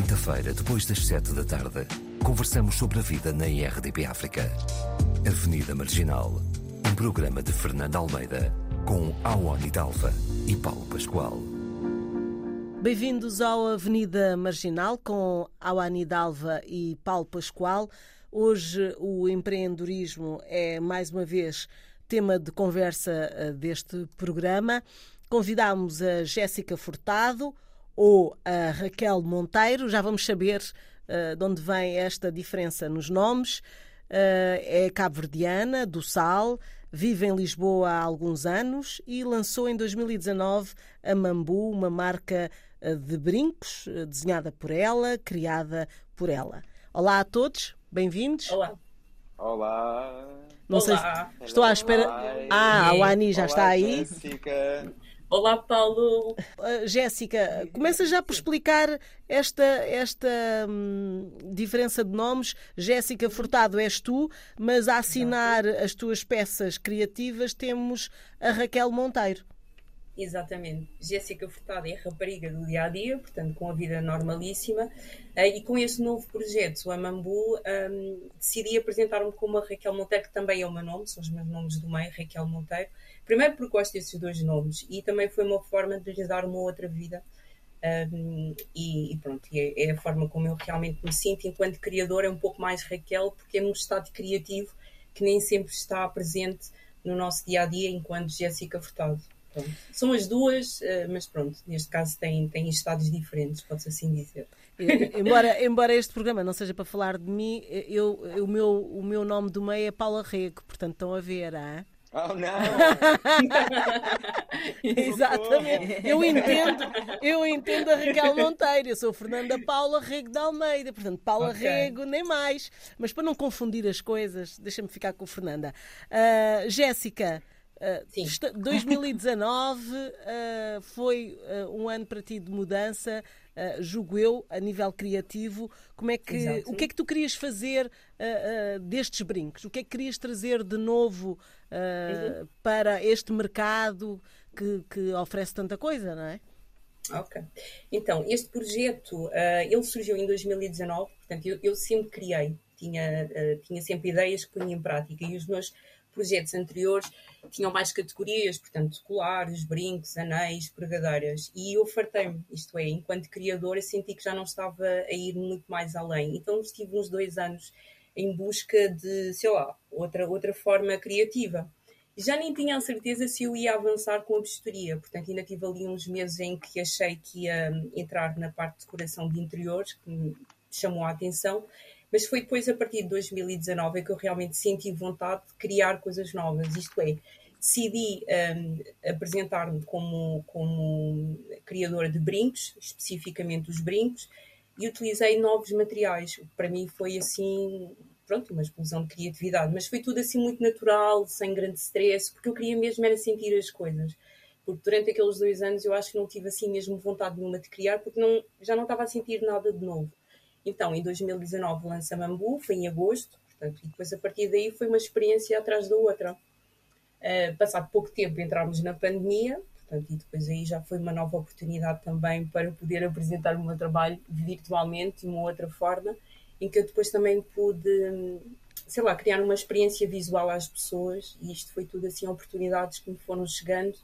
quinta-feira, depois das sete da tarde, conversamos sobre a vida na IRDP África. Avenida Marginal, um programa de Fernando Almeida, com Awani Dalva e Paulo Pascoal. Bem-vindos ao Avenida Marginal com Awani Dalva e Paulo Pascoal. Hoje o empreendedorismo é mais uma vez tema de conversa eh, deste programa. Convidámos a Jéssica Furtado ou a Raquel Monteiro, já vamos saber uh, de onde vem esta diferença nos nomes. Uh, é cabo-verdiana, do Sal, vive em Lisboa há alguns anos e lançou em 2019 a Mambu, uma marca de brincos desenhada por ela, criada por ela. Olá a todos, bem-vindos. Olá. Olá. Não Olá. sei se estou à espera. Ah, o Ani já Olá, está aí. Jéssica. Olá, Paulo. Uh, Jéssica, começa já por explicar esta, esta hum, diferença de nomes. Jéssica Furtado és tu, mas a assinar as tuas peças criativas temos a Raquel Monteiro. Exatamente. Jéssica Furtado é rapariga do dia a dia, portanto, com a vida normalíssima. Eh, e com este novo projeto, o Amambu, um, decidi apresentar-me como a Raquel Monteiro, que também é o meu nome, são os meus nomes do meio, Raquel Monteiro. Primeiro porque gosto desses dois nomes e também foi uma forma de lhes dar uma outra vida. Um, e, e, pronto, é, é, a forma como eu realmente me sinto enquanto criadora, é um pouco mais Raquel, porque é num estado criativo que nem sempre está presente no nosso dia a dia enquanto Jéssica Furtado. Pronto. São as duas, eh, mas pronto, neste caso têm, têm estados diferentes, pode-se assim dizer. embora, embora este programa não seja para falar de mim, eu, eu, o, meu, o meu nome do meio é Paula Rego, portanto estão a ver, ah? Oh, não! Exatamente. Eu entendo, eu entendo a Raquel Monteiro. Eu sou Fernanda Paula Rego de Almeida. Portanto, Paula okay. Rego, nem mais. Mas para não confundir as coisas, deixa-me ficar com Fernanda. Uh, Jéssica, Uh, 2019 uh, foi uh, um ano para ti de mudança, uh, julgo eu, a nível criativo. Como é que, o que é que tu querias fazer destes brincos? O que é que querias trazer de novo uhum. para este mercado que, que, oferece tanta coisa, não é? Ok. Então, este projeto, ele surgiu em 2019, portanto, eu, eu sempre criei, tinha, tinha sempre ideias que punha em prática e os meus projetos anteriores tinham mais categorias, portanto, colares, brincos, anéis, pregadeiras. E eu fartei-me, isto é, enquanto criadora, senti que já não estava a ir muito mais além. Então estive uns dois anos em busca de, sei lá, outra, outra forma criativa. Já nem tinha a certeza se eu ia avançar com a bijuteria, portanto, ainda tive ali uns meses em que achei que ia entrar na parte de decoração de interiores, que me chamou a atenção, mas foi depois, a partir de 2019, que eu realmente senti vontade de criar coisas novas. Isto é, decidi um, apresentar-me como, como criadora de brincos, especificamente os brincos, e utilizei novos materiais. Para mim foi assim, pronto, uma explosão de criatividade, mas foi tudo assim muito natural, sem grande stress, porque eu queria mesmo era sentir as coisas. Porque durante aqueles dois anos eu acho que não tive assim mesmo vontade nenhuma de criar, porque não, já não estava a sentir nada de novo. Então, em 2019 lança Mambu, foi em agosto, portanto, e depois a partir daí foi uma experiência atrás da outra. Uh, passado pouco tempo entramos na pandemia, portanto, e depois aí já foi uma nova oportunidade também para poder apresentar o meu trabalho virtualmente de uma outra forma, em que eu depois também pude, sei lá, criar uma experiência visual às pessoas, e isto foi tudo assim oportunidades que me foram chegando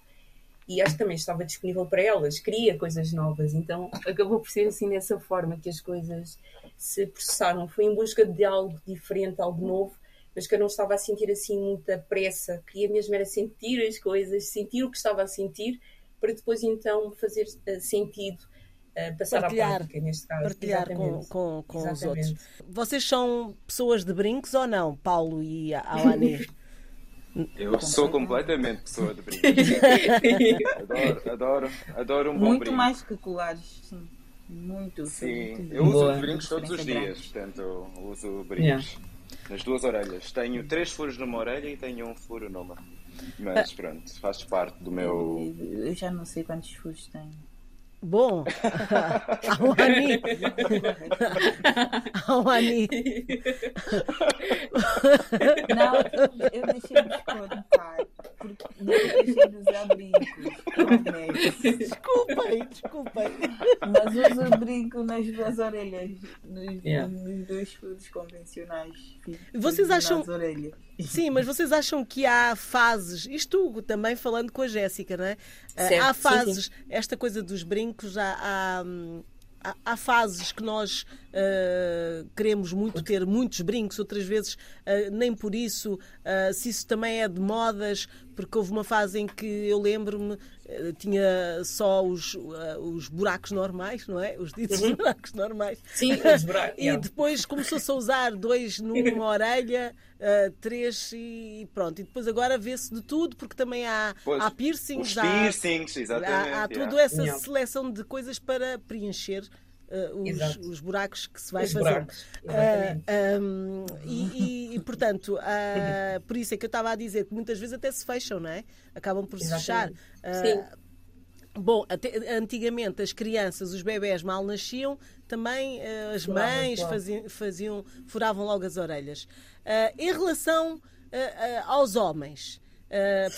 e acho que também estava disponível para elas, queria coisas novas, então acabou por ser assim dessa forma que as coisas se processaram. Foi em busca de algo diferente, algo novo, mas que eu não estava a sentir assim muita pressa, queria mesmo era sentir as coisas, sentir o que estava a sentir, para depois então fazer uh, sentido. Uh, passar partilhar, à prática, neste caso. Partilhar com, com, com os outros. Vocês são pessoas de brincos ou não, Paulo e Alani? Eu sou completamente pessoa de brinco. adoro, adoro, adoro um bom Muito brinco. mais que colares, sim. Muito. Sim, eu uso Boa. brincos todos os dias, portanto, eu uso brincos yeah. nas duas orelhas. Tenho três furos numa orelha e tenho um furo numa. Mas pronto, faz parte do meu. Eu já não sei quantos furos tenho. Bom, Awani. Awani. Não, eu deixei-me contar, nunca deixei de usar brincos. Desculpem, desculpem. Mas uso brinco nas duas orelhas, nos, yeah. nos dois furos convencionais. Vocês acham. Sim, mas vocês acham que há fases, isto também falando com a Jéssica, não é? Certo, há fases, sim, sim. esta coisa dos brincos, há, há há, fases que nós uh, queremos muito ter muitos brincos, outras vezes uh, nem por isso. Uh, se isso também é de modas, porque houve uma fase em que eu lembro-me tinha só os, os buracos normais, não é? Os ditos uhum. buracos normais. Sim, os buracos. e depois começou-se a usar dois numa orelha, três e pronto. E depois agora vê-se de tudo, porque também há, pois, há piercings. Os piercings, há, exatamente. Há, há toda essa yeah. seleção de coisas para preencher Uh, os, os, buracos que se vai os fazer. uh, um, e, e, portanto, uh, por isso é que eu estava a dizer que muitas vezes até se fecham, não é? Acabam por se fechar. Sim. Bom, antigamente as crianças, os bebés mal nasciam, também as mães faziam, faziam, furavam logo as orelhas. em relação aos homens,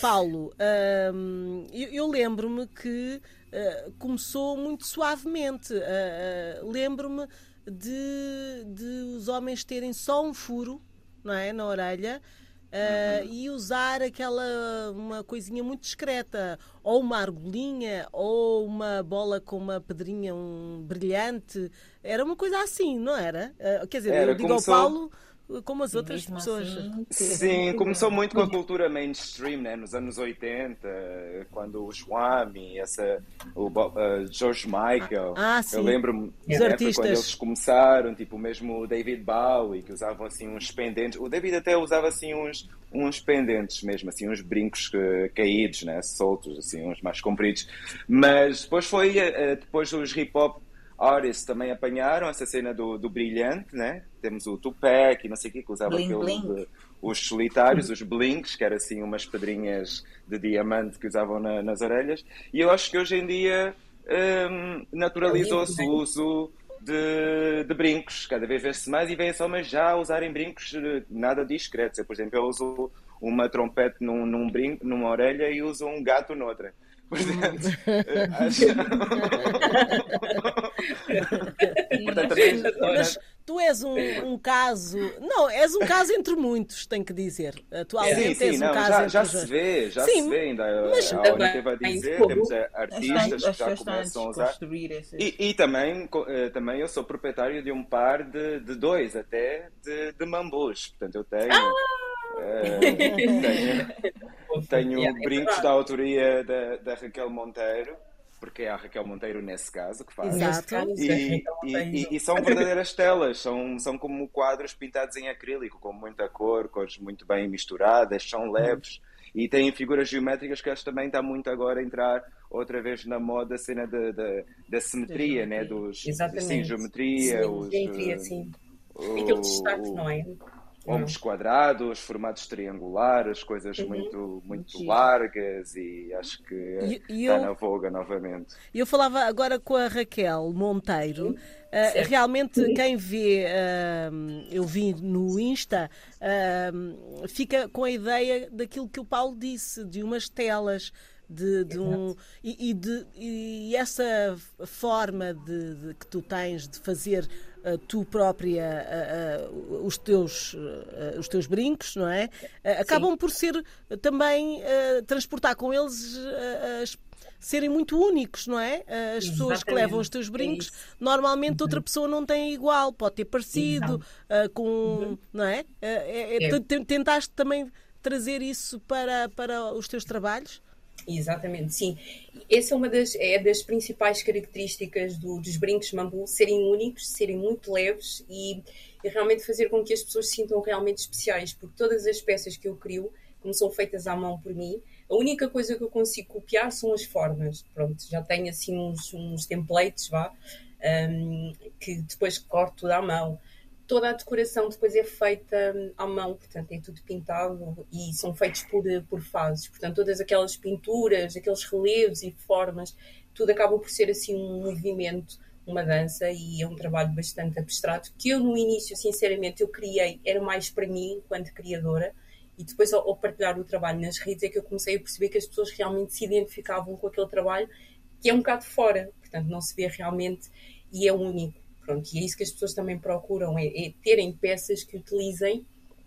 Paulo, eu, eu lembro-me que eh, começou muito suavemente. Uh, Lembro-me de, de os homens terem só um furo não é, na orelha. Uh, uhum. e usar aquela uma coisinha muito discreta, ou uma argolinha, ou uma bola com uma pedrinha um brilhante, era uma coisa assim, não era? Quer dizer, era, eu digo começou... ao Paulo como as outras pessoas. Assim, Sim, começou muito com a cultura mainstream, né? nos anos 80, quando o Swami, essa, o uh, George Michael. Ah, sim. Eu lembro-me né, quando eles começaram, tipo mesmo o David Bowie, que usavam assim uns pendentes. O David até usava assim uns, uns pendentes mesmo, assim, uns brincos caídos, né? soltos, assim, uns mais compridos. Mas depois foi, uh, depois os hip artists também apanharam essa cena do, do brilhante, né? Temos o Tupac e não sei o que, que usava bling, aqueles, bling. os solitários, os blinks, que eram assim umas pedrinhas de diamante que usavam na, nas orelhas. E eu acho que hoje em dia um, naturalizou-se o uso de, de, brincos. Cada vez vê-se mais e vêm-se homens já a usarem brincos eh, nada discretos. Eu, por exemplo, eu uso uma trompete num, num brinco, numa orelha e uso um gato noutra. Portanto, acho... Portanto, Mas tu és um, um, caso. Não, és um caso entre muitos, tenho que dizer. Atualmente sim, sim, és um não, caso já, entre já se vê, já sim, se vê ainda. Mas, a Aura teve a dizer, temos artistas que já começam a usar. E, e, também, eh, também eu sou proprietário de um par de, de dois até de, de mambus. Portanto, eu tenho. Ah! Uh, tenho, tenho yeah, brincos é da autoria da, da Raquel Monteiro porque é a Raquel Monteiro nesse caso que faz. Exato. E, e, e, e, são verdadeiras telas, são, são como quadros pintados em acrílico, com muita cor, cores muito bem misturadas, são leves. E têm figuras geométricas que acho também está muito agora a entrar outra vez na moda a cena da, da, da simetria, né? Dos, Exatamente. Sim, geometria. Sim, os, geometria, sim. Aquele destaque, não é? Ombros quadrados, formatos triangulares, coisas uhum. muito, muito largas e acho que e, e está eu, na voga novamente. Eu falava agora com a Raquel Monteiro. Uh, realmente quem vê, uh, eu vi no Insta, uh, fica com a ideia daquilo que o Paulo disse, de umas telas de, de um e, e, de, e essa forma de, de, que tu tens de fazer tu própria os teus os teus brincos não é acabam Sim. por ser também transportar com eles as serem muito únicos, não é? As Exatamente. pessoas que levam os teus é brincos, é normalmente outra pessoa não tem igual, pode ter parecido, uh, com, uhum. não é? Uh, é, é? Tentaste também trazer isso para, para os teus trabalhos? Exatamente, sim. Essa é uma das, é das principais características do, dos brincos mambu, serem únicos, serem muito leves e, e, realmente fazer com que as pessoas se sintam realmente especiais, porque todas as peças que eu crio, como são feitas à mão por mim, a única coisa que eu consigo copiar são as formas. Pronto, já tenho assim uns, uns templates, vá, um, que depois corto tudo à mão toda a decoração depois é feita hum, à mão, portanto é tudo pintado e são feitos por, por fases. Portanto, todas aquelas pinturas, aqueles relevos e formas, tudo acaba por ser assim um movimento, uma dança e é um trabalho bastante abstrato que eu no início, sinceramente, eu criei, era mais para mim enquanto criadora E depois, ao, ao partilhar o trabalho nas redes, é que eu comecei a perceber que as pessoas realmente se identificavam com aquele trabalho, que é um bocado fora, portanto, não se vê realmente e é único. Pronto, e é isso que as pessoas também procuram, é, é terem peças que utilizem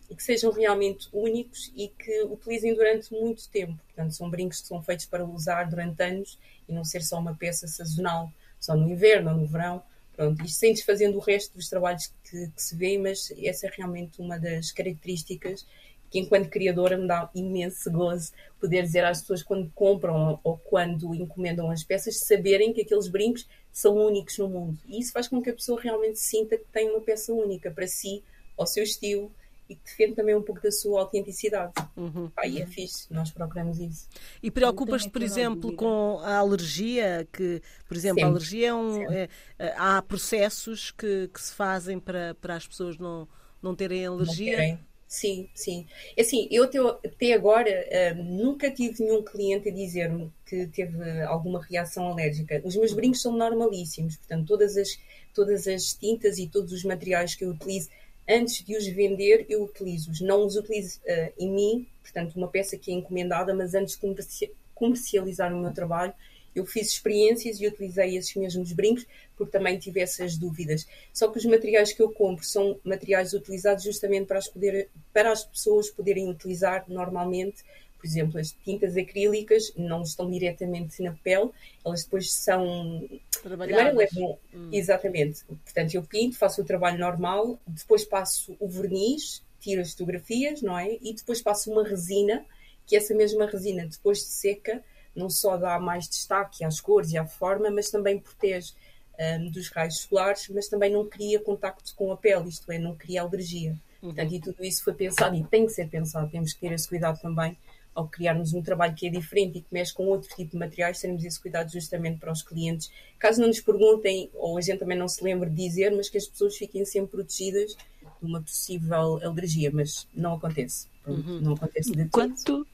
e que sejam realmente únicos e que utilizem durante muito tempo. Portanto, são brincos que são feitos para usar durante anos e não ser só uma peça sazonal, só no inverno ou no verão. Pronto, isto sem desfazendo o resto dos trabalhos que, que se vê, mas essa é realmente uma das características que enquanto criadora me dá imenso gozo poder dizer às pessoas quando compram ou quando encomendam as peças, saberem que aqueles brincos são únicos no mundo. E isso faz com que a pessoa realmente sinta que tem uma peça única para si, ao seu estilo, e que defende também um pouco da sua autenticidade. Uhum. E é fixe, nós procuramos isso. E preocupas-te, por exemplo, com a alergia, que, por exemplo, Sempre. a alergia é um. É, é, há processos que, que se fazem para, para as pessoas não, não terem alergia. Não terem. Sim, sim. É assim, eu até, até agora uh, nunca tive nenhum cliente a dizer-me que teve alguma reação alérgica. Os meus brincos são normalíssimos, portanto, todas as, todas as tintas e todos os materiais que eu utilizo antes de os vender, eu utilizo-os. Não os utilizo uh, em mim, portanto, uma peça que é encomendada, mas antes de comercializar o meu trabalho, eu fiz experiências e utilizei esses mesmos brincos porque também tive essas dúvidas. Só que os materiais que eu compro são materiais utilizados justamente para as, poder, para as pessoas poderem utilizar normalmente. Por exemplo, as tintas acrílicas não estão diretamente na pele, elas depois são. Primeiro levam. Hum. Exatamente. Portanto, eu pinto, faço o trabalho normal, depois passo o verniz, tiro as fotografias, não é? E depois passo uma resina, que essa mesma resina, depois de seca, não só dá mais destaque às cores e à forma, mas também protege um, dos raios solares, mas também não cria contacto com a pele, isto é, não cria alergia. Uhum. Portanto, e tudo isso foi pensado e tem que ser pensado, temos que ter esse cuidado também ao criarmos um trabalho que é diferente e que mexe com outro tipo de materiais, termos esse cuidado justamente para os clientes. Caso não nos perguntem, ou a gente também não se lembre de dizer, mas que as pessoas fiquem sempre protegidas de uma possível alergia, mas não acontece. Pronto, uhum. Não acontece de Quanto,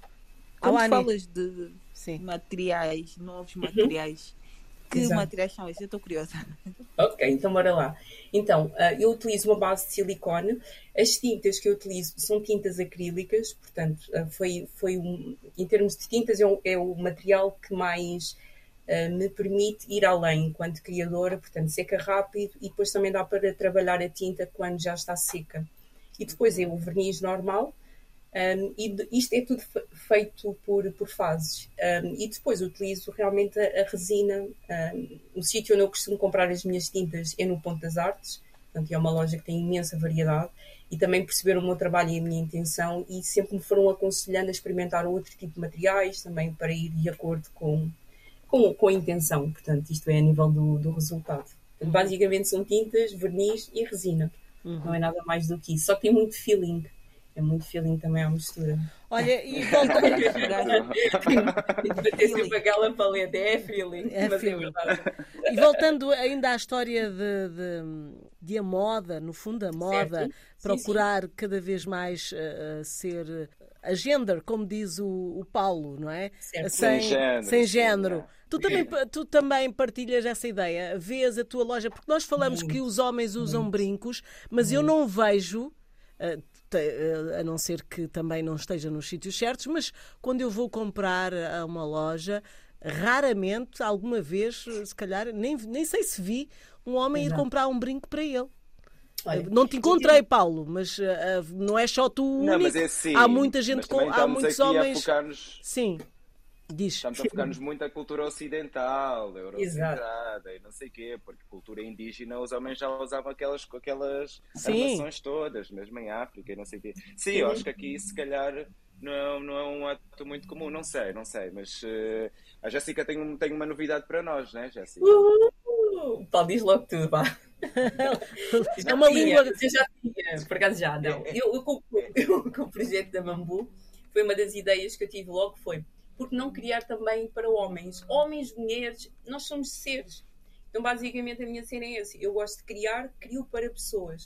quando falas de Sim. materiais, novos uhum. materiais. Que Exato. materiais são esses? Eu estou curiosa. Ok, então bora lá. Então, uh, eu utilizo uma base de silicone. As tintas que eu utilizo são tintas acrílicas, portanto, uh, foi, foi um, em termos de tintas, é, um, é o material que mais uh, me permite ir além enquanto criadora, portanto, seca rápido e depois também dá para trabalhar a tinta quando já está seca. E depois é o verniz normal, um, e isto é tudo feito por, por fases. Um, e depois utilizo realmente a, a resina. Um, o sítio onde eu costumo comprar as minhas tintas é no Ponto das Artes, portanto, é uma loja que tem imensa variedade. E também perceberam o meu trabalho e a minha intenção, e sempre me foram aconselhando a experimentar outro tipo de materiais também para ir de acordo com, com, com a intenção. Portanto, isto é a nível do, do resultado. Basicamente são tintas, verniz e resina. Uhum. Não é nada mais do que isso. Só tem muito feeling é muito feeling também à mistura. Olha, e voltando. Tem sempre aquela paleta, é feeling. É mas é feeling. É e voltando ainda à história de, de, de, a moda, no fundo, a moda, certo. procurar sim, sim. cada vez mais uh, ser a gender, como diz o, o Paulo, não é? Certo. Sem, sem género. Sem género. Tu também, tu também partilhas essa ideia? Vês a tua loja? Porque nós falamos muito, que os homens usam muito. brincos, mas muito. eu não vejo. Uh, a não ser que também não esteja nos sítios certos, mas quando eu vou comprar a uma loja, raramente, alguma vez, se calhar, nem, nem sei se vi um homem Exato. ir comprar um brinco para ele. Olha, não te encontrei, Paulo, mas uh, não é só tu. Não, único. mas é assim. Há muita gente com. Há muitos homens. Sim. Diz. Estamos a focar-nos muito na cultura ocidental, eurocentrada e não sei o quê, porque cultura indígena os homens já usavam aquelas, aquelas armações todas, mesmo em África e não sei o quê. Sim, eu acho que aqui se calhar não é, não é um ato muito comum, não sei, não sei, mas uh, a Jéssica tem, tem uma novidade para nós, né, Jéssica? Uhul! Pá, diz logo tudo, pá. é uma língua. Eu já tinha, por acaso já, não. Eu, eu, com, eu, com o projeto da Mambu, foi uma das ideias que eu tive logo, foi porque não criar também para homens? Homens, mulheres, nós somos seres. Então, basicamente, a minha cena é essa. Eu gosto de criar, crio para pessoas.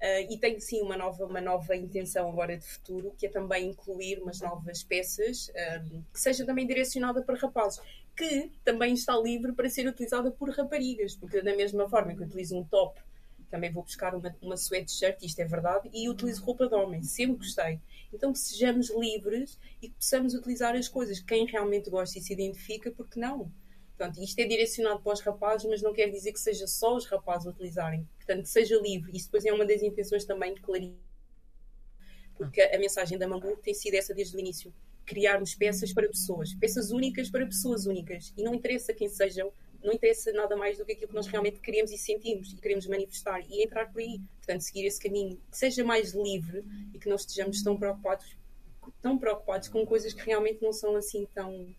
Uh, e tenho sim uma nova, uma nova intenção agora de futuro, que é também incluir umas novas peças uh, que seja também direcionada para rapazes, que também está livre para ser utilizada por raparigas, porque da mesma forma que eu utilizo um top também vou buscar uma, uma sweatshirt, isto é verdade, e utilizo roupa de homem, sempre gostei. Então que sejamos livres e que possamos utilizar as coisas. Quem realmente gosta e se identifica, porque não? Portanto, isto é direcionado para os rapazes, mas não quer dizer que seja só os rapazes utilizarem. Portanto, seja livre. Isso depois é uma das intenções também de clarificar. Porque a mensagem da Mambu tem sido essa desde o início. Criarmos peças para pessoas. Peças únicas para pessoas únicas. E não interessa quem sejam, não interessa nada mais do que aquilo que nós realmente queremos e sentimos e queremos manifestar. E entrar por aí. Portanto, seguir esse caminho. Que seja mais livre e que não estejamos tão preocupados, tão preocupados com coisas que realmente não são assim tão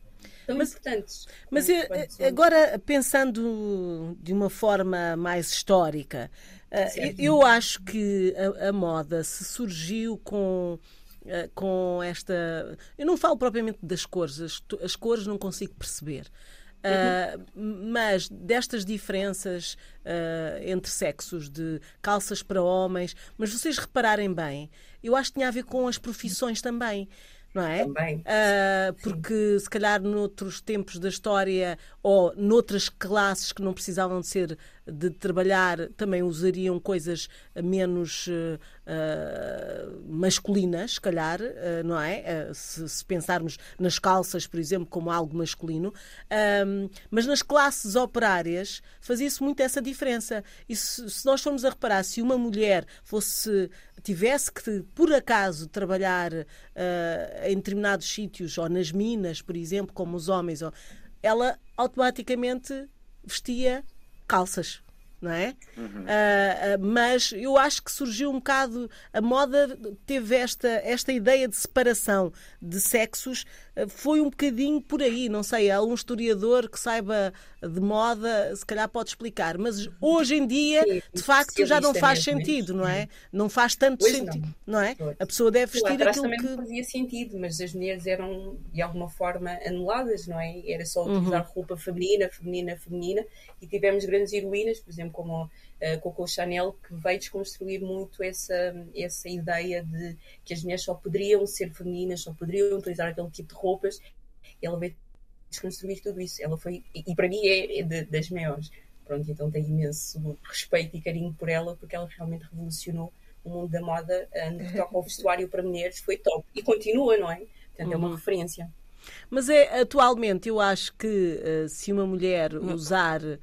tão mas, importantes. Mas é, é, agora, pensando de uma forma mais histórica, uh, eu acho que a, a, moda se surgiu com. Uh, com esta. Eu não falo propriamente das cores, as, as cores não consigo perceber. Uh, mas destas diferenças uh, entre sexos, de calças para homens, mas vocês repararem bem, eu acho que tinha a ver com as profissões também não é? Também. Uh, porque se calhar noutros tempos da história ou noutras classes que não precisavam de ser de trabalhar também usariam coisas menos uh, masculinas, se calhar, uh, não é? Se, se, pensarmos nas calças, por exemplo, como algo masculino. mas nas classes operárias fazia-se muito essa diferença. E se, se nós formos a reparar, se uma mulher fosse tivesse que, por acaso, trabalhar uh, em determinados sítios, ou nas minas, por exemplo, como os homens, ela automaticamente vestia calças não é? Uhum. Uh, mas eu acho que surgiu um bocado. A moda teve esta, esta ideia de separação de sexos, foi um bocadinho por aí. Não sei, há um historiador que saiba de moda, se calhar pode explicar. Mas hoje em dia, Sim, de facto, já não faz sentido, não é? Não faz tanto pois sentido, não. não. é? A pessoa deve vestir aquilo também que. fazia sentido, mas as mulheres eram de alguma forma anuladas, não é? Era só utilizar uhum. roupa feminina, feminina, feminina, e tivemos grandes heroínas, por exemplo como uh, Coco Chanel, que veio desconstruir muito essa, essa ideia de que as mulheres só poderiam ser femininas, só poderiam utilizar aquele tipo de roupas. Ela veio desconstruir tudo isso. Ela foi, e, para mim é, é de, das maiores. Pronto, então tenho imenso respeito e carinho por ela, porque ela realmente revolucionou o mundo da moda uh, no que toca ao vestuário para mulheres, foi top. E continua, não é? Portanto, uhum. é uma uhum. referência. Mas é atualmente, eu acho que uh, se uma mulher usar uh,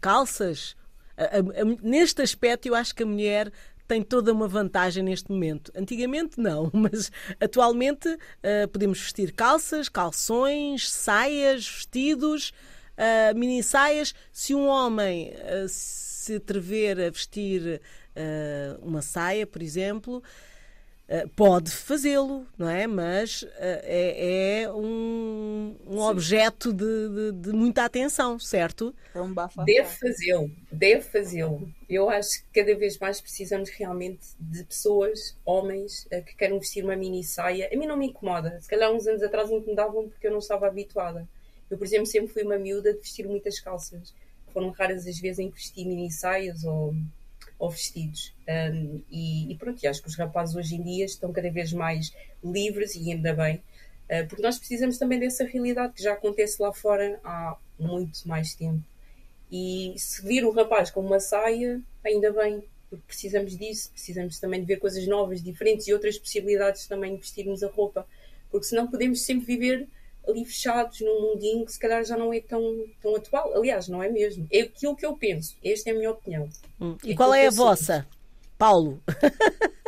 calças. Uh, uh, neste aspecto, eu acho que a mulher tem toda uma vantagem neste momento. Antigamente não, mas atualmente uh, podemos vestir calças, calções, saias, vestidos, uh, mini saias. Se um homem uh, se atrever a vestir uma saia, por exemplo, pode fazê-lo, não é? Mas uh, é, é, um, um objeto de, de, de, muita atenção, certo? É um deve fazê-lo, deve fazê-lo. Eu acho que cada vez mais precisamos realmente de pessoas, homens, uh, que queiram vestir uma mini saia. A mim não me incomoda. Se calhar uns anos atrás incomodavam porque eu não estava habituada. Eu, por exemplo, sempre fui uma miúda de vestir muitas calças. Foram raras as vezes em que vesti mini saias ou ou vestidos. Um, e, e, pronto, e acho que os rapazes hoje em dia estão cada vez mais livres e ainda bem, uh, porque nós precisamos também dessa realidade que já acontece lá fora há muito mais tempo. E se vir um rapaz com uma saia, ainda bem, porque precisamos disso, precisamos também de ver coisas novas, diferentes e outras possibilidades também de vestirmos a roupa, porque senão podemos sempre viver ali fechados num mundinho que se calhar já não é tão, tão atual. Aliás, não é mesmo. É aquilo que eu penso. Esta é a minha opinião. Hum. E é qual é a vossa? Paulo?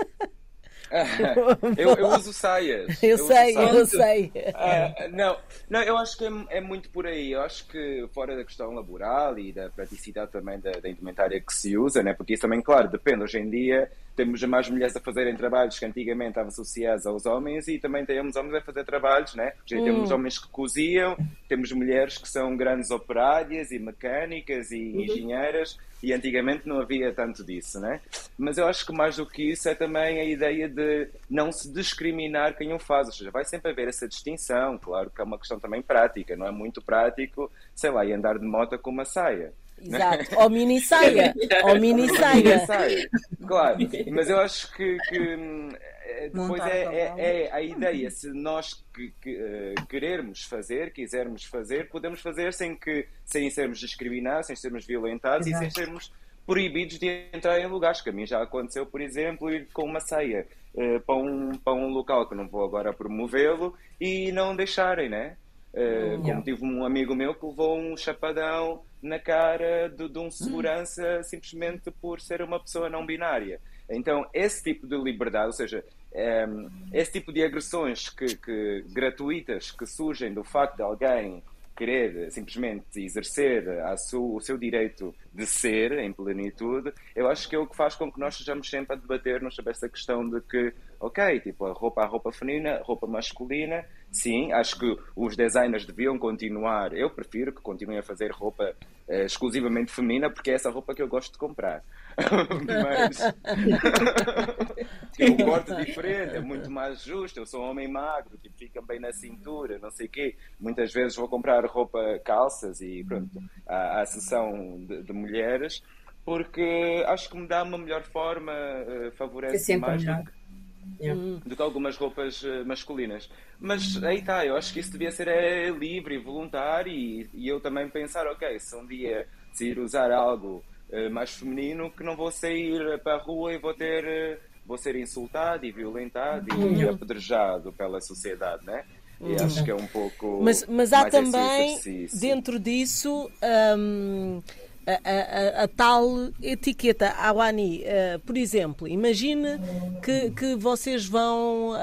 eu, eu, uso saias. Eu, eu sei, saias. eu sei. Uh, não, não, eu acho que é, é, muito por aí. Eu acho que fora da questão laboral e da praticidade também da, da indumentária que se usa, né? porque isso também, claro, depende. Hoje em dia temos mais mulheres a fazerem trabalhos que antigamente estavam associados aos homens e também temos homens a fazer trabalhos, né? Hum. Temos homens que coziam, temos mulheres que são grandes operárias e mecânicas e uhum. engenheiras e antigamente não havia tanto disso, né? Mas eu acho que mais do que isso é também a ideia de não se discriminar quem o faz, ou seja, vai sempre haver essa distinção, claro que é uma questão também prática, não é muito prático, sei lá, e andar de moto com uma saia. Exato, ou mini saia, ou mini saia. Claro, mas eu acho que, que eh, depois é, é, é, a ideia, se nós que, que, uh, querermos fazer, quisermos fazer, podemos fazer sem, que, sem sermos discriminados, sem sermos violentados Exato. e sem sermos proibidos de entrar em lugares, que a mim já aconteceu, por exemplo, ir com uma ceia uh, para, um, para um local que não vou agora promovê-lo e não deixarem, né? Uh, como tive um amigo meu que levou um chapadão na cara de, de um segurança simplesmente por ser uma pessoa não binária. Então, esse tipo de liberdade, ou seja, um, ehm, esse tipo de agressões que, que, gratuitas que surgem do facto de alguém querer simplesmente exercer o seu direito de ser em plenitude, eu acho que é o que faz com que nós estejamos sempre a debater-nos sobre essa questão de que, ok, tipo, a roupa, a roupa feminina, roupa masculina, sim, acho que os designers deviam continuar, eu prefiro que continuem a fazer roupa eh, exclusivamente feminina, porque é essa roupa que eu gosto de comprar. Mas o corte diferente, é muito mais justo. Eu sou um homem magro, tipo, fica bem na cintura, não sei o quê. Muitas vezes vou comprar roupa, calças e pronto, à, à sessão de, de mulheres, porque acho que me dá uma melhor forma, uh, favorece mais do que, yeah. do que, algumas roupas uh, masculinas. Mas aí está, eu acho que isso devia ser é, livre e voluntário e, e, eu também pensar, ok, se um dia decidir usar algo mais feminino, que não vou sair para a rua e vou ter vou ser insultado e violentado e uhum. apedrejado pela sociedade, né? E uhum. acho que é um pouco. Mas, mas há também, dentro disso, um, a, a, a, tal etiqueta Awani. Uh, por exemplo, imagine que, que vocês vão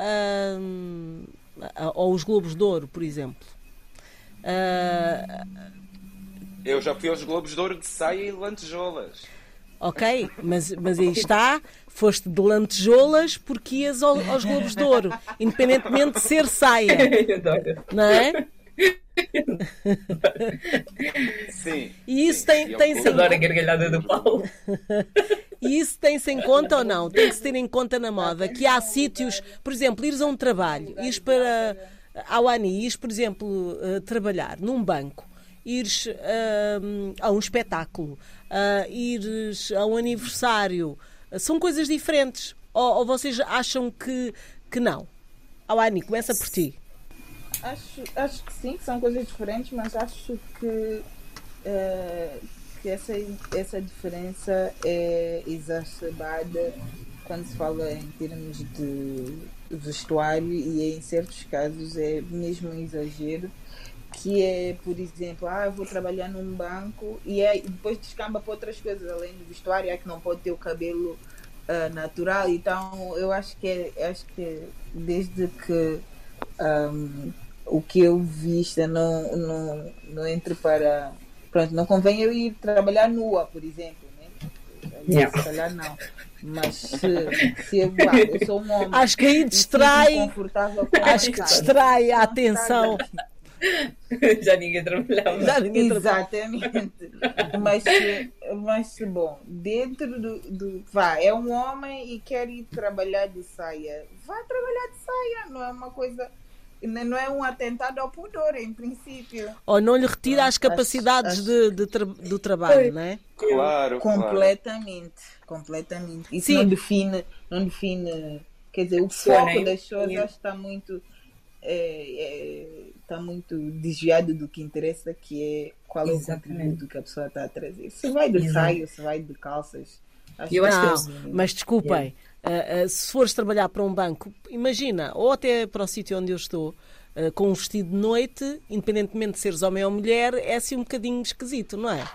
um, aos Globos de Ouro, por exemplo. Uh, eu já fui aos Globos de Ouro de saia e lantejoulas. Ok, mas, mas aí está, foste de lantejoulas porque ias ao, aos Globos de Ouro, independentemente de ser saia. Não é? Sim. E isso tem, tem-se em... Adoro a gargalhada do Paulo. E isso tem-se em conta ou não? Tem que se ter em conta na moda que há sítios, por exemplo, ires a um trabalho, ires para a Wani, ires, por exemplo, uh, trabalhar num banco, ires uh, a um espetáculo, uh, ires a um aniversário, são coisas diferentes. Ou, ou vocês acham que, que não? Awani, começa por ti. Acho, acho que sim, que são coisas diferentes, mas acho que, uh, que essa, essa diferença é exacerbada quando se fala em termos de vestuário e em certos casos é mesmo um exagero que é, por exemplo, ah, eu vou trabalhar num banco e é, depois descamba para outras coisas, além do vestuário, é que não pode ter o cabelo uh, natural. Então, eu acho que, é, acho que desde que um, o que eu vista não, não, não entre para. Pronto, não convém eu ir trabalhar nua, por exemplo. Né? Yeah. Se calhar não. Mas se, se eu, eu sou um homem. Acho que aí distrai. Acho que distrai a atenção. Já ninguém trabalhava. Já ninguém Exatamente. mas, mas, bom, dentro do, do. Vá, é um homem e quer ir trabalhar de saia. Vá trabalhar de saia, não é uma coisa. Não é um atentado ao pudor, em princípio. Ou não lhe retira as capacidades De, de tra do trabalho, não é? Claro. Completamente. Claro. Completamente. Isso Sim. não define, não define. Quer dizer, o foco das pessoas está muito. É, é, está muito desviado do que interessa, que é qual é Exatamente. o conteúdo que a pessoa está a trazer. Se vai de saia, se vai de calças. Acho eu acho que não, mas desculpem, yeah. uh, uh, se fores trabalhar para um banco, imagina, ou até para o sítio onde eu estou, uh, com um vestido de noite, independentemente de seres homem ou mulher, é assim um bocadinho esquisito, não é?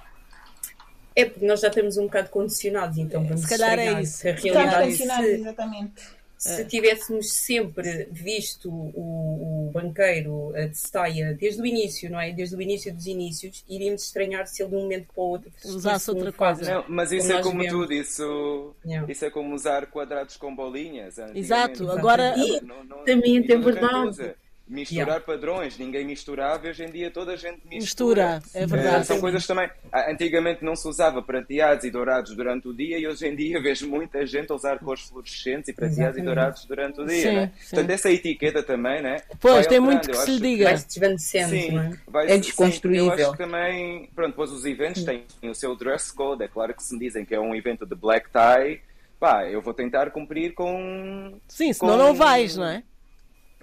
É porque nós já estamos um bocado condicionados, então vamos Se calhar é isso. A realidade, se, exatamente se tivéssemos sempre visto o, o banqueiro de saia desde o início, não é? Desde o início dos inícios, iríamos estranhar se ele de um momento para o outro usasse outra coisa. Não, mas isso como é como vemos. tudo, isso, isso é como usar quadrados com bolinhas. Exato, agora. E, não, não, também é verdade misturar yeah. padrões, ninguém misturava, hoje em dia toda a gente mistura. mistura é verdade. são coisas também. Antigamente não se usava prateados e dourados durante o dia e hoje em dia vejo muita gente usar cores fluorescentes e prateados Exatamente. e dourados durante o dia. Sim, né? sim. Portanto, essa etiqueta também, né? Pois, tem muito que se diga. Vai se desvanecendo, sim, é? Vai, é desconstruível. Sim, eu acho que também, pronto, pois os eventos têm o seu dress code, é claro que se me dizem que é um evento de black tie, pá, eu vou tentar cumprir com. Sim, senão com... não vais, não é?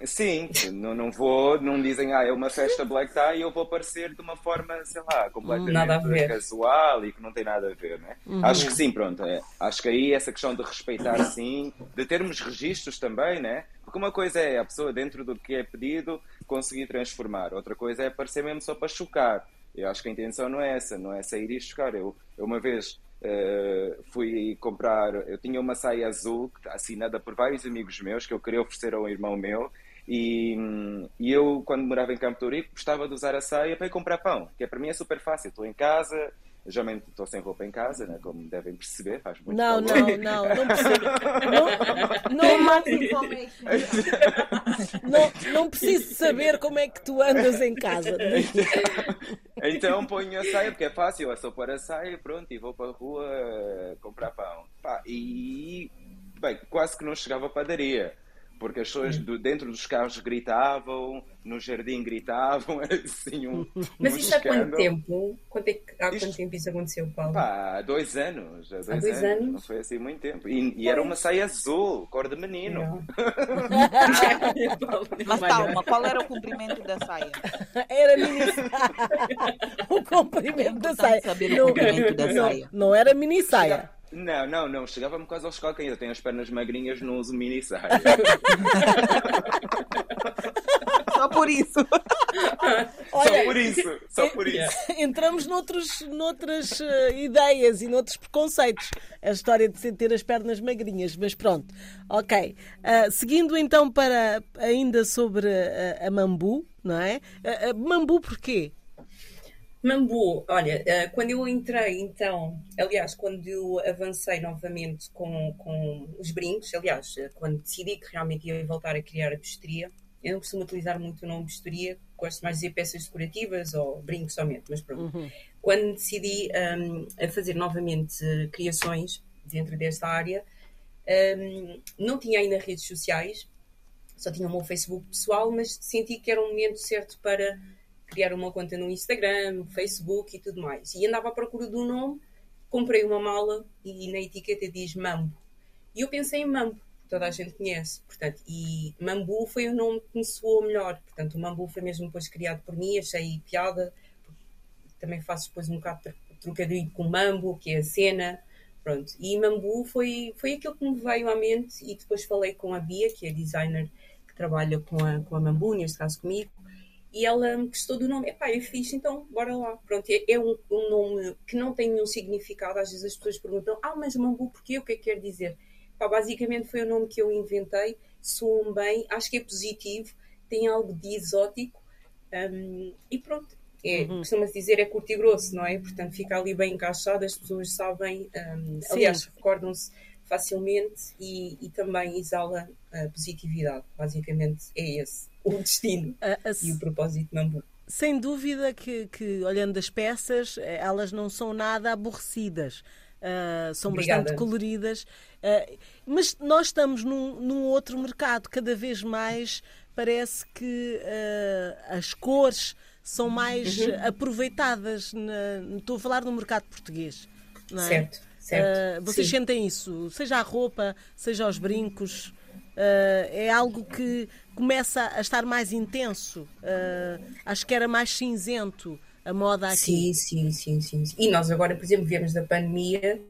Sim, não, não vou, não dizem, ah, é uma festa black tie e eu vou aparecer de uma forma, sei lá, completamente casual e que não tem nada a ver, né? Uhum. Acho que sim, pronto. É, acho que aí essa questão de respeitar, sim, de termos registros também, né? Porque uma coisa é a pessoa, dentro do que é pedido, conseguir transformar, outra coisa é aparecer mesmo só para chocar. Eu acho que a intenção não é essa, não é sair e chocar. Eu, eu uma vez Uh, fui comprar, eu tinha uma saia azul assinada por vários amigos meus que eu queria oferecer a um irmão meu e, e eu, quando morava em Campo Torico, gostava de usar a saia para ir comprar pão, que é, para mim é super fácil. Estou em casa, geralmente estou sem roupa em casa, né? como devem perceber, faz muito Não, calor. não, não, não preciso. Não, não, não, não preciso saber como é que tu andas em casa. então ponho a saia, porque é fácil, é só pôr a saia pronto, e vou para a rua comprar pão. Pá, e, bem, quase que não chegava à padaria porque as pessoas do, dentro dos carros gritavam, no jardim gritavam, era assim um. Mas um escândalo. há quanto tempo? Quanto é, há isto, quanto tempo isso aconteceu, Paulo? Pá, há dois anos. Há dois, há dois anos, anos, Não foi assim muito tempo. E, e era uma saia azul, cor de menino. Mas calma, qual era o comprimento da saia? Era mini saia. o comprimento da saia. saber não, o comprimento da saia. Não, não era mini saia. Não, não, não. Chegava-me quase aos calcanhares. Eu tenho as pernas magrinhas, não uso mini saia. Só por isso. Olha, só por isso. Só por isso. Entramos noutros, noutras uh, ideias e noutros preconceitos. A história de ter as pernas magrinhas, mas pronto. Ok. Uh, seguindo então para ainda sobre a, a Mambu, não é? Uh, mambu porquê? Mambu, olha, eh, quando eu entrei, então, aliás, quando eu avancei novamente com, com os brincos, aliás, eh, quando decidi que realmente ia voltar a criar a bijuteria, eu não costumo utilizar muito o nome bijuteria, gosto mais de dizer peças decorativas ou brincos somente, mas pronto. Uhum. Quando decidi um, a fazer novamente uh, criações dentro desta área, um, não tinha ainda redes sociais, só tinha o meu Facebook pessoal, mas senti que era o momento certo para criar uma conta no Instagram, Facebook e tudo mais. E andava à procura do nome, comprei uma mala e na etiqueta diz Mambo. E eu pensei em Mambo, toda a gente conhece, portanto, e Mambu foi o nome que me soou melhor. Portanto, o Mambu foi mesmo depois criado por mim, achei piada. Também faço depois um bocado trocadilho com Mambo, que é a cena. Pronto. E Mambu foi, foi aquilo que me veio à mente e depois falei com a Bia, que é designer que trabalha com a, com a Mambu, neste caso comigo, e ela me gostou do nome. Epá, é fixe, então bora lá. Pronto, é, é um, um, nome que não tem nenhum significado. Às vezes as pessoas perguntam, ah, mas Mambu porquê? O que é que quer dizer? Epá, basicamente foi o nome que eu inventei, soam bem, acho que é positivo, tem algo de exótico um, e pronto. É, uhum. Costuma-se dizer é curto e grosso, não é? Portanto, fica ali bem encaixado, as pessoas sabem, um, aliás, recordam-se facilmente e, e, também exala a positividade. Basicamente é esse o destino a, a, e o propósito de Nambu. Sem dúvida que, que, olhando as peças, eh, elas não são nada aborrecidas. Uh, são Obrigada. bastante coloridas, uh, mas nós estamos num, num, outro mercado. Cada vez mais parece que uh, as cores são mais uhum. aproveitadas. Na, estou a falar no mercado português. Não é? Certo, certo. vocês Sim. sentem isso? Seja a roupa, seja os brincos. Uh, é algo que começa a estar mais intenso. Uh, acho que era mais cinzento a moda aqui. Sim, sim, sim, sim, sim. E nós agora, por exemplo, viemos da pandemia,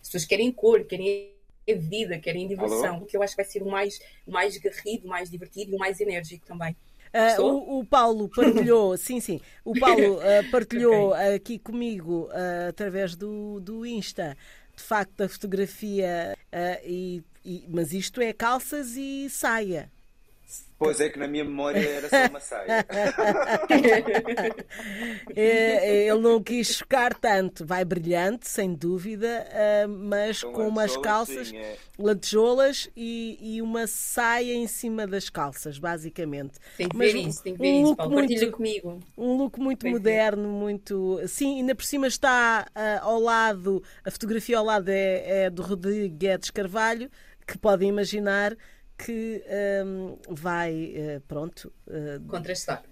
as pessoas querem cor, querem vida, querem diversão, Alô? que eu acho que vai ser o mais, mais garrido, mais divertido e o mais enérgico também. Uh, o, o, Paulo partilhou, sim, sim, o Paulo uh, partilhou aqui comigo uh, através do, do Insta, de facto, a fotografia e e, mas isto é calças e saia. Pois é que na minha memória era só uma saia. É, é, ele não quis chocar tanto. Vai brilhante, sem dúvida, ah, mas com, com umas calças, sim, é. lantejoulas e, e, uma saia em cima das calças, basicamente. Tem que mas ver isso, tem que ver um isso, Paulo. Muito, comigo. Um look muito tem moderno, muito. Sim, ainda por cima está uh, ao lado, a fotografia ao lado é, é do Rodrigues Carvalho que podem imaginar que um, vai, uh, pronto. Uh, contrastar.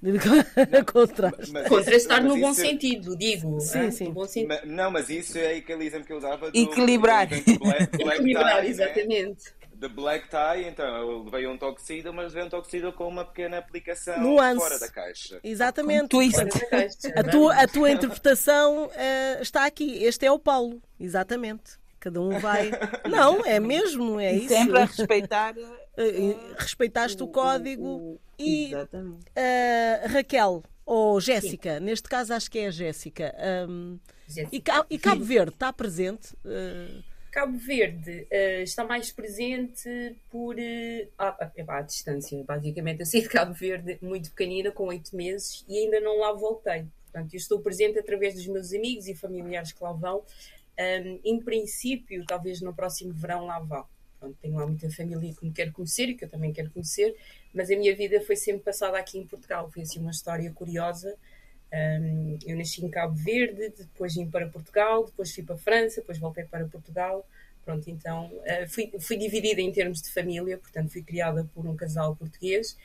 contrastar. contrastar no bom sentido, digo. Sim, sim. Sentido. Mas, não, mas isso é aquele exemplo que eu usava do. Equilibrar. Black, Black Equilibrar, tie, né? exatamente. Né? de black tie, então eu levei um toxido, mas levei um toxido com uma pequena aplicação Nuance. fora da caixa. Exatamente. twist. A tua, a tua interpretação eh, está aqui. Este é o Paulo. Exatamente. Cada um vai. Não, é mesmo, é E isso. sempre a respeitar. Eh, Respeitaste o, o- código o- e Exatamente. eh, Raquel ou Jéssica, neste caso acho que é a Jéssica. hum, e, Ca- e Cabo Verde está presente? eh, Cabo Verde eh, está mais presente por eh, à, à- à distância, basicamente. Eu saí de Cabo Verde muito pequenina, com oito meses, e ainda não lá voltei. Portanto, eu estou presente através dos meus amigos e familiares que lá vão. Ahm, em princípio, talvez no próximo verão lá vá. Pronto, tenho lá muita família que me quer conhecer e que eu também quero conhecer, mas a minha vida foi sempre passada aqui em Portugal. Foi assim uma história curiosa. Um, eu nasci em Cabo Verde, depois vim para Portugal, depois fui para a França, depois voltei para Portugal. Pronto, então uh, fui, fui dividida em termos de família, portanto fui criada por um casal português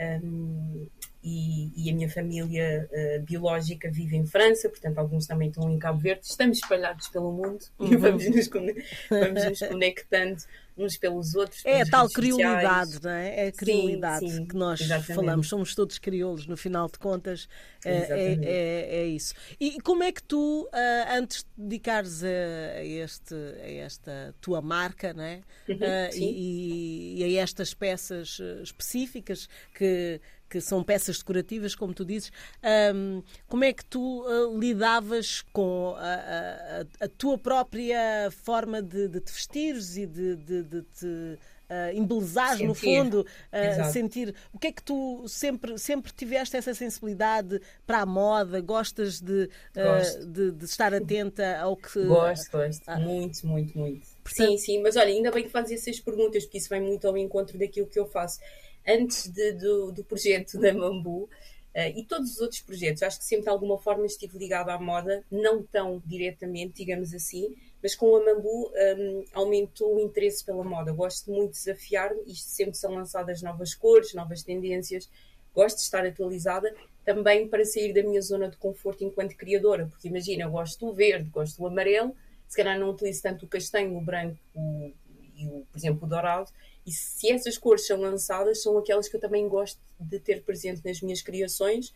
um, e, e a minha família uh, biológica vive em França, portanto alguns também estão em Cabo Verde. Estamos espalhados pelo mundo e vamos nos, vamos nos conectando uns pelos outros. É a tal sociais. criolidade, não é? É a criolidade sim, que nós exatamente. falamos. Somos todos crioulos, no final de contas, é, é, é- é isso. E como é que tu, ah, antes de dedicares a, este, a esta tua marca, não é? Uhum, sim. e, e a estas peças eh, específicas que que são peças decorativas, como tu dizes, ahm, como é que tu ah, lidavas com a, a- a- tua própria forma de, de te vestires e de, de, de te ah, embelezares, no Sentir. fundo, ah, Exato. sentir. O que é que tu sempre, sempre tiveste essa sensibilidade para a moda? Gostas de, Gosto. de, de estar atenta ao que. Gosto, gosto. Ah. Muito, muito, muito. Portanto- Sim, sim, mas olha, ainda bem que fazes essas perguntas, porque isso vai muito ao encontro daquilo que eu faço. Antes de- do, do projeto da Mambu eh, e todos os outros projetos, acho que sempre de alguma forma estive ligada à moda, não tão diretamente, digamos assim, mas com a Mambu hum, aumentou o interesse pela moda. Gosto muito de desafiar-me, isto sempre são lançadas novas cores, novas tendências, gosto de estar atualizada também para sair da minha zona de conforto enquanto criadora, porque imagina, eu gosto do verde, gosto do amarelo, se calhar não utilizo tanto o castanho, o branco o- e, o, por exemplo, o dourado, e se essas cores são lançadas, são aquelas que eu também gosto de ter presente nas minhas criações,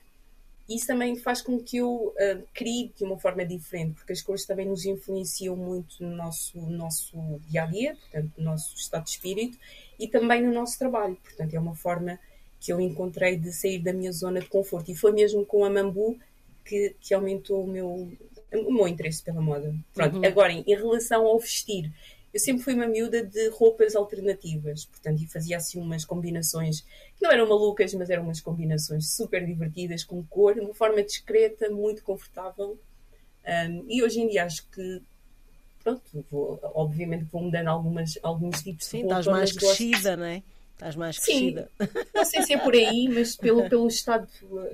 isso também faz com que eu ah, crie de uma forma diferente, porque as cores também nos influenciam muito no nosso, no nosso dia a dia, portanto, no nosso estado de espírito e também no nosso trabalho. Portanto, é uma forma que eu encontrei de sair da minha zona de conforto. E foi mesmo com a Mambu que, que aumentou o meu, o meu interesse pela moda. Pronto, agora, em relação ao vestir, eu sempre fui uma miúda de roupas alternativas, portanto, e fazia assim umas combinações que não eram malucas, mas eram umas combinações super divertidas, com cor, de uma forma discreta, muito confortável. Um, e hoje em dia acho que, pronto, vou, obviamente vou mudando algumas, alguns tipos Sim, de roupa. estás mais mas gosto- crescida, não é? Estás mais Sim, crescida. não sei se é por aí, mas pelo, pelo estado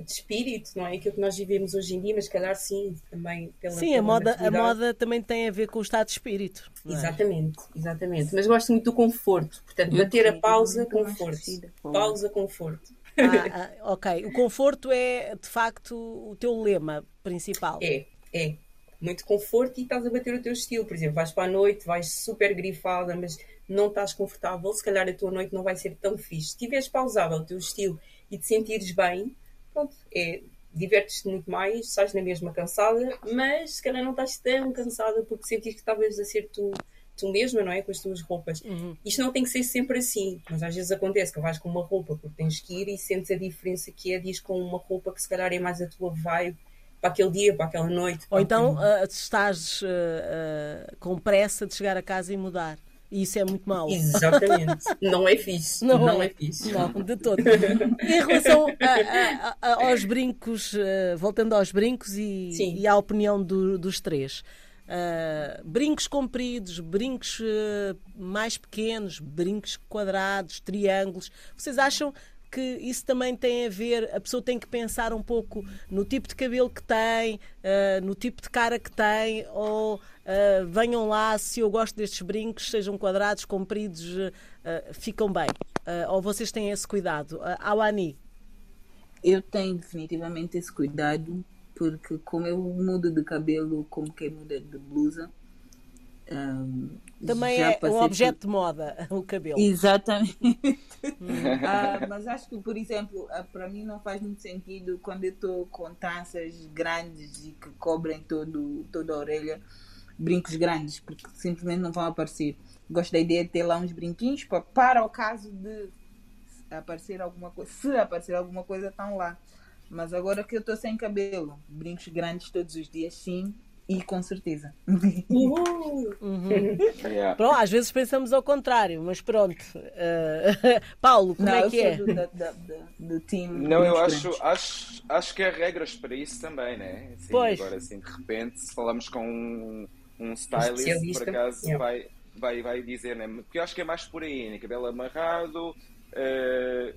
de espírito, não é? Aquilo que nós vivemos hoje em dia, mas calhar sim, também pela Sim, a pela moda, a moda também tem a ver com o estado de espírito. é? Exatamente, exatamente. Mas gosto muito do conforto. Portanto, Eu bater a pausa, conforto. Pausa, conforto. Ah, ah, ok, o conforto é de facto o teu lema principal. É, é. Muito conforto e estás a bater o teu estilo. Por exemplo, vais para a noite, vais super grifada, mas não estás confortável. Se calhar a tua noite não vai ser tão fixe. Se estiveres pausado ao teu estilo e te sentires bem, pronto, é. Divertes-te muito mais, sais na mesma cansada, mas se calhar não estás tão cansada porque sentires que estavas a ser tu, tu mesma, não é? Com as tuas roupas. Isto não tem que ser sempre assim, mas às vezes acontece que vais com uma roupa porque tens que ir e sentes a diferença que é de ir com uma roupa que se calhar é mais a tua vibe para aquele dia, para aquela noite. Ou então aquele- ah, estás ah, ah, com pressa de chegar a casa e mudar. E isso é muito mau. Exatamente. Não é fixe. Não, é. fixe. Não, de todo. Em relação a- a- a- aos brincos, voltando aos brincos e, e à opinião do- dos três. Ah, brincos compridos, brincos eh, mais pequenos, brincos quadrados, triângulos. Vocês acham que isso também tem a ver, a pessoa tem que pensar um pouco no tipo de cabelo que tem, ah, no tipo de cara que tem, ou ah, venham lá, se eu gosto destes brincos, sejam quadrados, compridos, ah, ficam bem. Ou vocês têm esse cuidado? Uh, Awani, Eu tenho definitivamente esse cuidado, porque como eu mudo de cabelo como quem muda de blusa, Um, Também é um objeto por... de moda, o cabelo. Exatamente. uh, mas acho que, por exemplo, uh, para mim não faz muito sentido quando eu estou com tranças grandes e que cobrem todo, toda a orelha, brincos grandes, porque simplesmente não vão aparecer. Gosto da ideia de ter lá uns brinquinhos para, para o caso de aparecer alguma coisa. Se aparecer alguma coisa, estão lá. Mas agora que eu estou sem cabelo, brincos grandes todos os dias, sim, e com certeza. Uhum. Yeah. Pronto, às vezes pensamos ao contrário, mas pronto. Uh, Paulo, como não, é que é? Do, do, do, do time não, eu acho, acho, acho que há regras para isso também, né? Assim, pois. Agora, assim, de repente, se falamos com um, um stylist, por acaso, yeah. vai, vai, vai dizer, né? Porque eu acho que é mais por aí, né? Cabelo amarrado. Uh,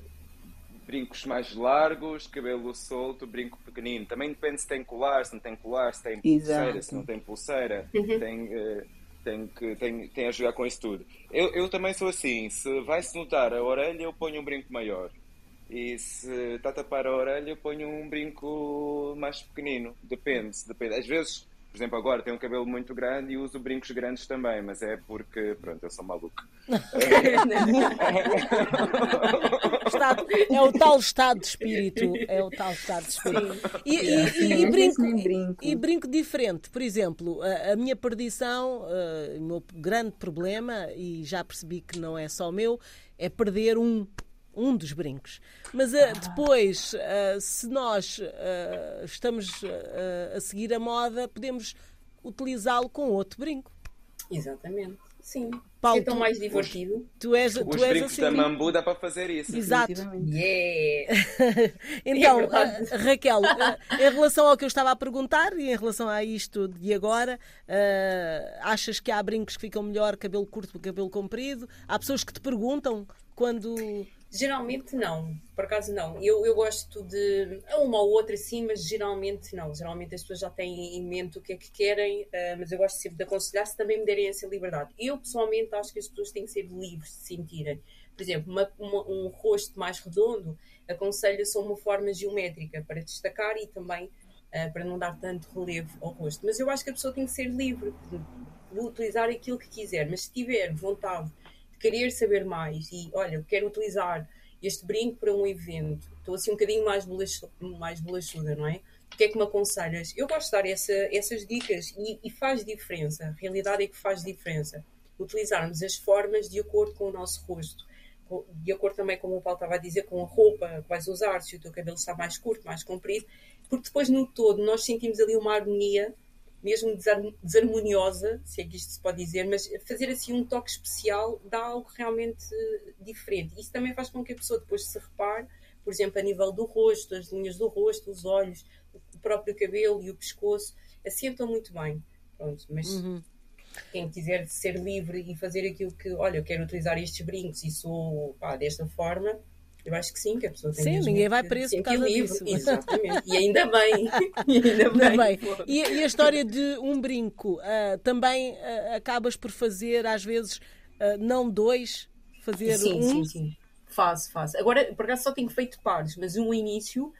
brincos mais largos, cabelo solto, brinco pequenino. Também depende se tem colar, se não tem colar, se tem pulseira, Exato. se não tem pulseira. Uhum. Tem, uh, tem, que, tem, tem a jogar com isso tudo. Eu, eu também sou assim, se vai-se notar a orelha, eu ponho um brinco maior. E se está a tapar a orelha, eu ponho um brinco mais pequenino. Depende, depende. Às vezes por exemplo, agora tenho um cabelo muito grande e uso brincos grandes também, mas é porque, pronto, eu sou maluco. estado, é o tal estado de espírito. É o tal estado de espírito. E, e, e, e brinco, e brinco diferente. Por exemplo, a, a minha perdição, uh, o meu grande problema, e já percebi que não é só meu, é perder um um dos brincos. Mas uh, depois, uh, se nós uh, estamos a seguir a moda, podemos utilizá-lo com outro brinco. Exatamente. Sim. Paulo, é tão mais divertido. Tu és, Os tu és brincos assim, da Mambu dá para fazer isso. Exato. Yeah. então, é Raquel, em relação ao que eu estava a perguntar e em relação a isto de agora, achas que há brincos que ficam melhor cabelo curto do cabelo comprido? Há pessoas que te perguntam quando Geralmente não, por acaso não. Eu, eu gosto de uma ou outra sim, mas geralmente não. Geralmente as pessoas já têm em mente o que é que querem, uh, mas eu gosto sempre de aconselhar se também me derem essa liberdade. Eu pessoalmente acho que as pessoas têm que ser livres de sentirem. Por exemplo, uma, uma, um rosto mais redondo aconselha só uma forma geométrica para destacar e também uh, para não dar tanto relevo ao rosto. Mas eu acho que a pessoa tem que ser livre de utilizar aquilo que quiser, mas se tiver vontade querer saber mais e, olha, quero utilizar este brinco para um evento, estou assim um bocadinho mais, bolachuda, mais bolachuda, não é? O que é que me aconselhas? Eu gosto de dar essa, essas dicas e, e, faz diferença. A realidade é que faz diferença. Utilizarmos as formas de acordo com o nosso rosto. De acordo também, como o Paulo estava a dizer, com a roupa que vais usar, se o teu cabelo está mais curto, mais comprido, porque depois no todo nós sentimos ali uma harmonia mesmo desarmoniosa, se é que isto se pode dizer, mas fazer assim um toque especial dá algo realmente diferente. Isso também faz com que a pessoa depois se repare, por exemplo, a nível do rosto, as linhas do rosto, os olhos, o próprio cabelo e o pescoço, assentam muito bem. Pronto, mas uhum. quem quiser ser livre e fazer aquilo que, olha, eu quero utilizar estes brincos e sou pá, desta forma, eu acho que sim, que a pessoa tem Sim, ninguém vai preso por causa disso. Exatamente. E ainda bem. E ainda bem. bem. E, e, a história de um brinco, uh, também uh, acabas por fazer, às vezes, uh, não dois, fazer sim, um? Sim, sim, Faço, faço. Agora, por acaso, só tenho feito pares, mas no início,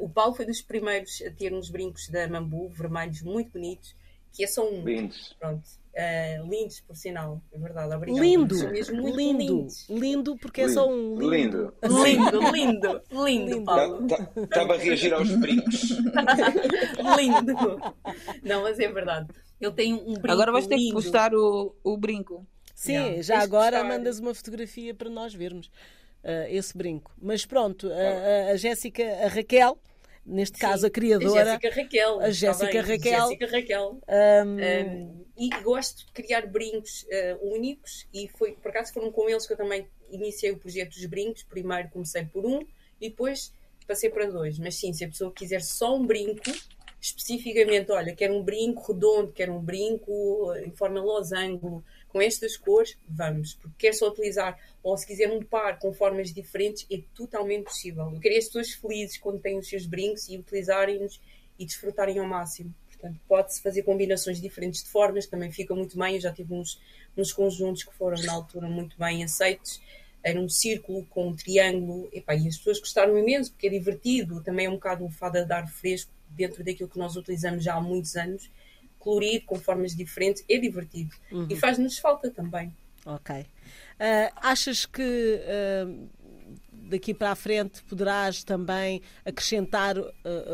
o Paulo foi dos primeiros a ter uns brincos da Mambu, vermelhos, muito bonitos, que é só um. Lindos. Pronto. Uh, lindos, por sinal, é verdade. Obrigada. Lindo, lindo, lindos. lindo, porque lindo. é só um lindo. Lindo, lindo, lindo, lindo, Paulo. Estava tá, tá, a reagir aos brincos. lindo. Não, mas é verdade. Ele tem um brinco. Agora vais ter lindo. que postar o, o brinco. Sim, yeah. já agora mandas uma fotografia para nós vermos uh, esse brinco. Mas pronto, uh, a Jéssica, a Raquel, neste Sim, caso a criadora. A Jéssica Raquel. A Jéssica Raquel. Jéssica Raquel. Um... Um, e gosto de criar brincos uh, únicos e foi, por acaso foram com eles que eu também iniciei o projeto dos brincos. Primeiro comecei por um e depois passei para dois. Mas sim, se a pessoa quiser só um brinco, especificamente, olha, quero um brinco redondo, quero um brinco em forma losango, com estas cores, vamos. Porque quer só utilizar, ou se quiser um par com formas diferentes, é totalmente possível. Eu queria as pessoas felizes quando têm os seus brincos e utilizarem-nos e desfrutarem ao máximo. Portanto, pode-se fazer combinações diferentes de formas, também fica muito bem. Eu já tive uns, uns conjuntos que foram na altura muito bem aceitos. Era um círculo com um triângulo, e, e as pessoas gostaram imenso porque é divertido. Também é um bocado o fado a dar fresco dentro daquilo que nós utilizamos já há muitos anos colorido, com formas diferentes, é divertido. Uhum. E faz-nos falta também. Ok. Uh, achas que uh, daqui para a frente poderás também acrescentar uh,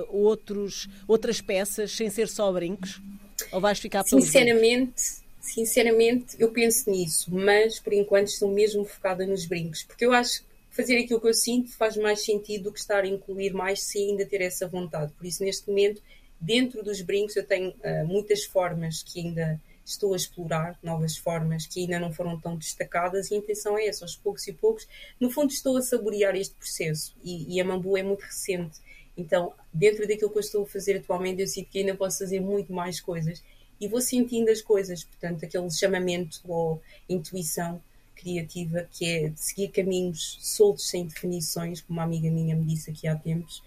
outros, outras peças sem ser só brincos? Ou vais ficar Sinceramente, sinceramente, eu penso nisso, mas por enquanto estou mesmo focada nos brincos, porque eu acho que fazer aquilo que eu sinto faz mais sentido do que estar a incluir mais se ainda ter essa vontade. Por isso, neste momento, dentro dos brincos, eu tenho uh, muitas formas que ainda estou a explorar, novas formas que ainda não foram tão destacadas, e a intenção é essa, aos poucos e poucos. No fundo, estou a saborear este processo e, e a Mambu é muito recente. Então, dentro daquilo que eu estou a fazer atualmente, eu sinto que ainda posso fazer muito mais coisas e vou sentindo as coisas, portanto, aquele chamamento ou intuição criativa que é de seguir caminhos soltos sem definições, como uma amiga minha me disse aqui há tempos,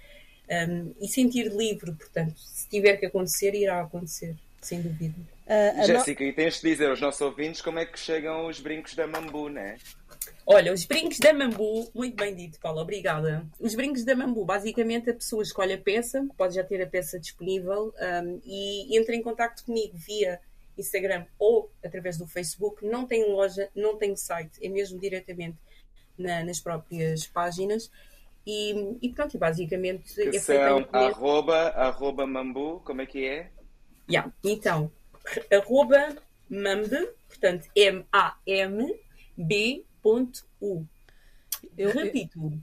um, e sentir livre, portanto, se tiver que acontecer, irá acontecer, sem dúvida. Uh, Jéssica, no... e tens de dizer aos nossos ouvintes como é que chegam os brincos da Mambu, não é? Olha, os brincos da Mambu, muito bem dito, Paula, obrigada. Os brincos da Mambu, basicamente a pessoa escolhe a peça, pode já ter a peça disponível um, e entra em contato comigo via Instagram ou através do Facebook. Não tem loja, não tem site, é mesmo diretamente na, nas próprias páginas. E, e pronto, basicamente que é feito arroba, arroba mambu, como é que é? Yeah. Então, arroba mamb, portanto M-A-M-B.u. Eu repito.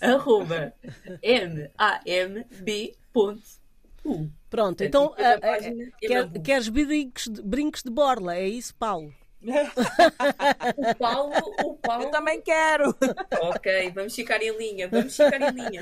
arroba M-A-M-B.u. Pronto, então uh, uh, quer, queres brincos de, brincos de borla, é isso, Paulo? O Paulo, o Paulo. Eu também quero. Ok, vamos ficar em linha, vamos ficar em linha.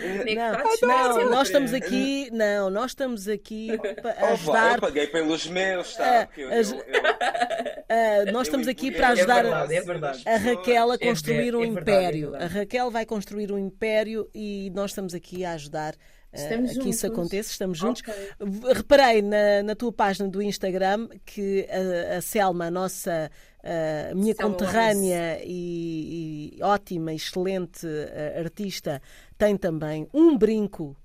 Não, não nós estamos aqui, não, nós estamos aqui para ajudar. Eu paguei pelos meus, tá? Eu, eu, uh, nós estamos aqui para ajudar é verdade, é verdade. a Raquel a é construir é, um império. a Raquel vai construir um império e nós estamos aqui a ajudar Estamos uh, que isso aconteça, estamos juntos. Okay. Reparei na, na tua página do Instagram que a, a Selma, a nossa a minha Selma conterrânea e, e, ótima, excelente uh, artista, tem também um brinco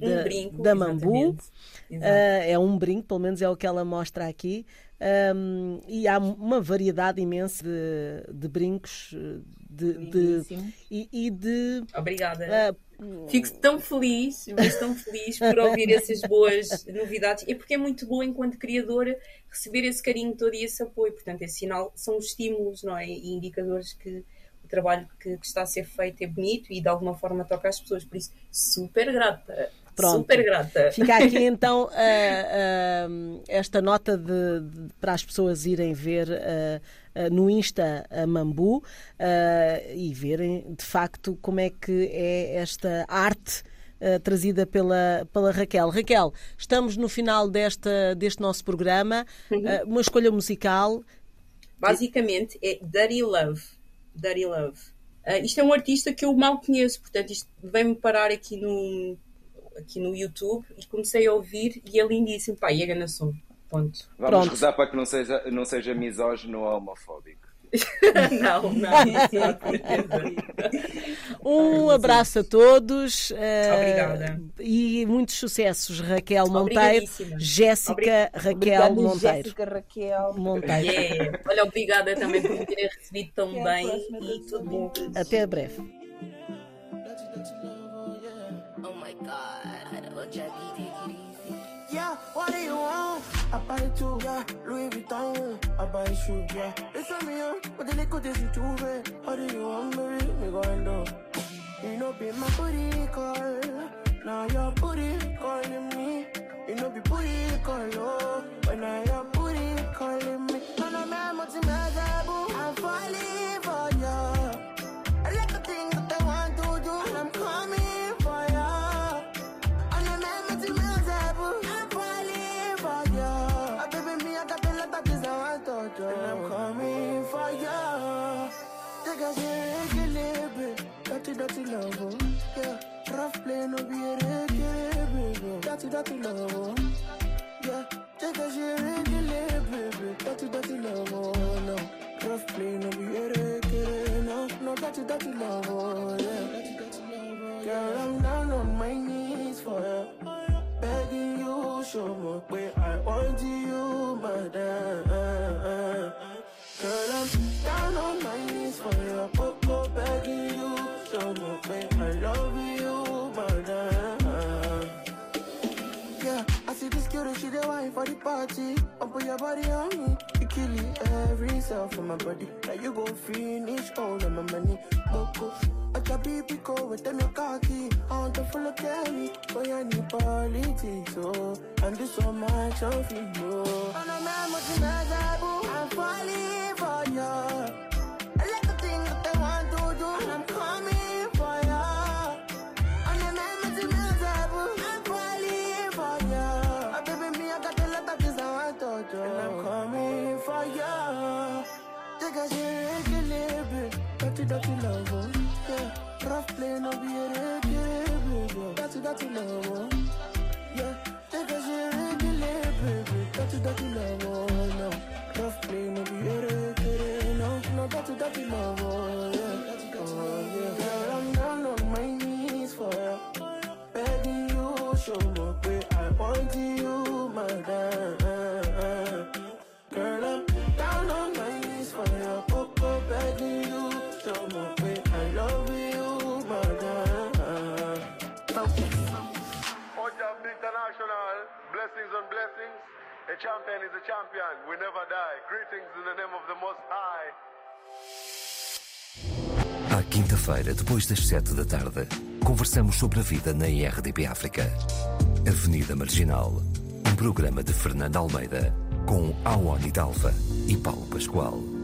um brinco, da Mambu. Uh, é um brinco, pelo menos é o que ela mostra aqui. Um, e há uma variedade imensa de, de brincos de, de e, e, de. Obrigada. Uh, Fico tão feliz, mas tão feliz por ouvir essas boas novidades. E porque é muito bom, enquanto criadora, receber esse carinho todo e esse apoio. Portanto, esse sinal são estímulos não é? e indicadores que o trabalho que, que, está a ser feito é bonito e de alguma forma toca as pessoas. Por isso, super grata Pronto. Super grata. Fica aqui então uh, uh, esta nota de, de, para as pessoas irem ver uh, no Insta a Mambu e verem de facto como é que é esta arte. trazida pela, pela Raquel. Raquel, estamos no final desta, deste nosso programa. Uhum. uma escolha musical. Basicamente é Dirty Love. Dirty Love. isto é um artista que eu mal conheço, portanto, isto vem-me parar aqui no, aqui no YouTube e comecei a ouvir e é lindíssimo. Pá, e é ganação. Ponto. Vamos Pronto. rezar para que não seja, não seja misógino ou homofóbico. não, não. um abraço a todos. Uh, Obrigada. E muitos sucessos, Raquel Monteiro. Jéssica Raquel Monteiro. Jéssica Raquel Monteiro. Yeah. Olha, obrigada também por me terem recebido tão bem e tudo bom. Até breve. Yeah, I buy two, yeah, Louis Vuitton, I buy shoes, yeah. Listen me up, but the liquid is too bad. What do you want, baby? Me going low. You know, be my booty call. Now your booty calling me. You know, be booty call, oh. When I your booty calling me. Man, I'm a multi-mega, play no be a reggae, baby. Dirty, dirty love, yeah. Take a shit, reggae, baby. Dirty, dirty love, no. Rough play no be a reggae, no. No dirty, dirty love, Oh, yeah. Girl, I'm down on my knees for ya, Begging you, show me where I want you, madam. Girl, I'm down on my knees for ya, oh, oh, begging you, show me. wine for the party. Up on your body on me. You kill it every cell from my body. Now you go finish all of my money. Boko. I can be pico with them your cocky. I want to of candy, For your new politics. Oh, and this so much oh. of you. Oh, no, man, what's the matter? Dirty, dirty love, oh. yeah. Rough play, no be a baby. Dirty, dirty love, oh. yeah. Take a shit, baby. Dirty, dirty love, oh no. Rough play, no be a no. No, dirty, dirty love, oh blessings. A champion is a champion. We never die. Greetings in the name of the Most High. À quinta-feira, depois das sete da tarde, conversamos sobre a vida na IRDP África. Avenida Marginal, um programa de Fernando Almeida, com Awani Dalva e Paulo Pascoal.